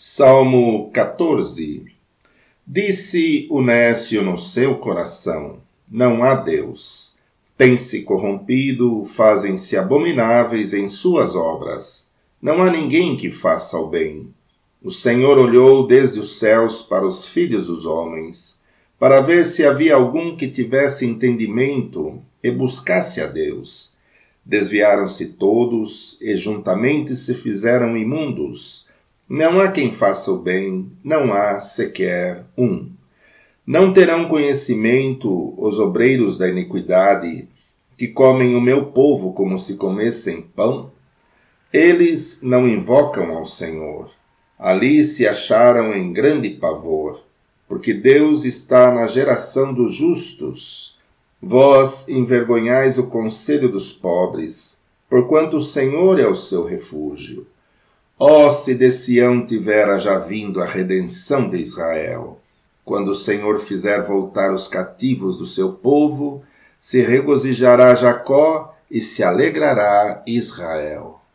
Salmo 14 Disse o nécio no seu coração: Não há Deus. Tem-se corrompido, fazem-se abomináveis em suas obras. Não há ninguém que faça o bem. O Senhor olhou desde os céus para os filhos dos homens, para ver se havia algum que tivesse entendimento e buscasse a Deus. Desviaram-se todos e juntamente se fizeram imundos não há quem faça o bem, não há sequer um. Não terão conhecimento os obreiros da iniquidade, que comem o meu povo como se comessem pão? Eles não invocam ao Senhor. Ali se acharam em grande pavor, porque Deus está na geração dos justos. Vós envergonhais o conselho dos pobres, porquanto o Senhor é o seu refúgio. Ó, oh, se de Sião tivera já vindo a redenção de Israel! Quando o Senhor fizer voltar os cativos do seu povo, se regozijará Jacó e se alegrará Israel.